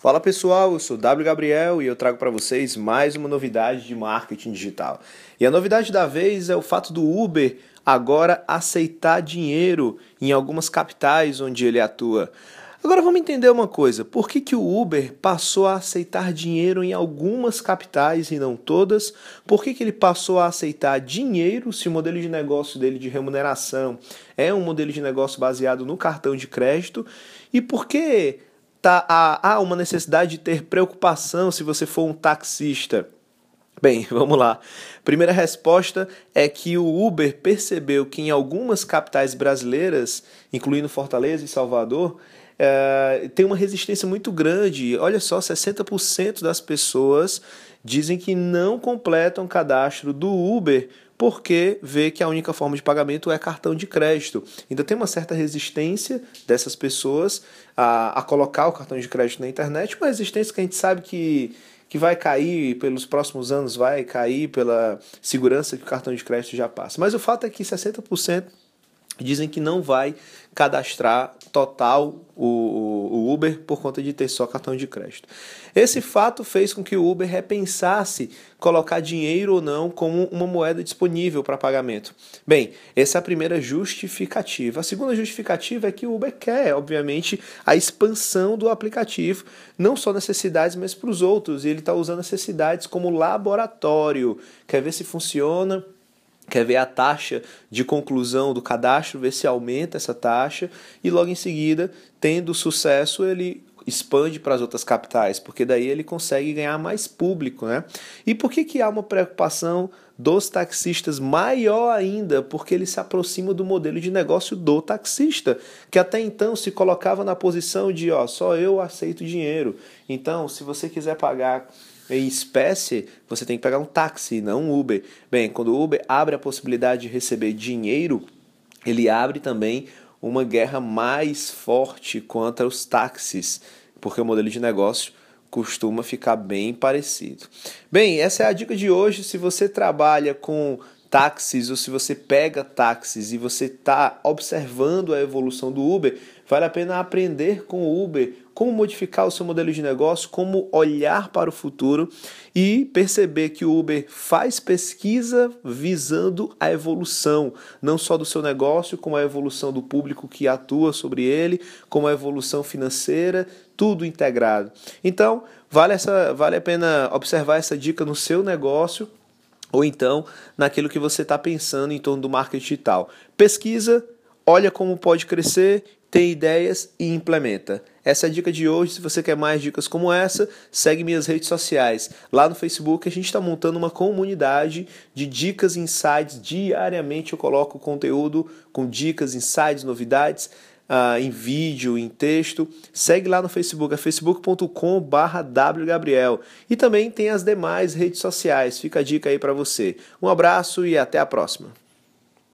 Fala pessoal, eu sou W Gabriel e eu trago para vocês mais uma novidade de marketing digital. E a novidade da vez é o fato do Uber agora aceitar dinheiro em algumas capitais onde ele atua. Agora vamos entender uma coisa: por que, que o Uber passou a aceitar dinheiro em algumas capitais e não todas? Por que, que ele passou a aceitar dinheiro se o modelo de negócio dele de remuneração é um modelo de negócio baseado no cartão de crédito? E por que tá, há, há uma necessidade de ter preocupação se você for um taxista? Bem, vamos lá. Primeira resposta é que o Uber percebeu que em algumas capitais brasileiras, incluindo Fortaleza e Salvador, é, tem uma resistência muito grande. Olha só, 60% das pessoas dizem que não completam o cadastro do Uber porque vê que a única forma de pagamento é cartão de crédito. Então tem uma certa resistência dessas pessoas a, a colocar o cartão de crédito na internet, uma resistência que a gente sabe que, que vai cair pelos próximos anos, vai cair pela segurança que o cartão de crédito já passa. Mas o fato é que 60% dizem que não vai cadastrar total o, o, Uber por conta de ter só cartão de crédito. Esse fato fez com que o Uber repensasse colocar dinheiro ou não como uma moeda disponível para pagamento. Bem, essa é a primeira justificativa. A segunda justificativa é que o Uber quer, obviamente, a expansão do aplicativo, não só necessidades, mas para os outros. E ele está usando necessidades como laboratório, quer ver se funciona quer ver a taxa de conclusão do cadastro, ver se aumenta essa taxa e logo em seguida, tendo sucesso, ele expande para as outras capitais, porque daí ele consegue ganhar mais público, né? E por que que há uma preocupação dos taxistas maior ainda, porque ele se aproxima do modelo de negócio do taxista, que até então se colocava na posição de, ó, só eu aceito dinheiro. Então, se você quiser pagar em espécie, você tem que pegar um táxi, não um Uber. Bem, quando o Uber abre a possibilidade de receber dinheiro, ele abre também uma guerra mais forte contra os táxis, porque o modelo de negócio costuma ficar bem parecido. Bem, essa é a dica de hoje. Se você trabalha com táxis ou se você pega táxis e você está observando a evolução do Uber, vale a pena aprender com o Uber como modificar o seu modelo de negócio, como olhar para o futuro e perceber que o Uber faz pesquisa visando a evolução, não só do seu negócio, como a evolução do público que atua sobre ele, como a evolução financeira, tudo integrado. Então, vale, essa, vale a pena observar essa dica no seu negócio ou então naquilo que você está pensando em torno do marketing digital. Pesquisa, olha como pode crescer tem ideias e implementa. Essa é a dica de hoje. Se você quer mais dicas como essa, segue minhas redes sociais. Lá no Facebook a gente está montando uma comunidade de dicas e insights. Diariamente eu coloco conteúdo com dicas, insights, novidades. Uh, em vídeo, em texto. Segue lá no Facebook, é facebook.com.br wgabriel. E também tem as demais redes sociais. Fica a dica aí para você. Um abraço e até a próxima.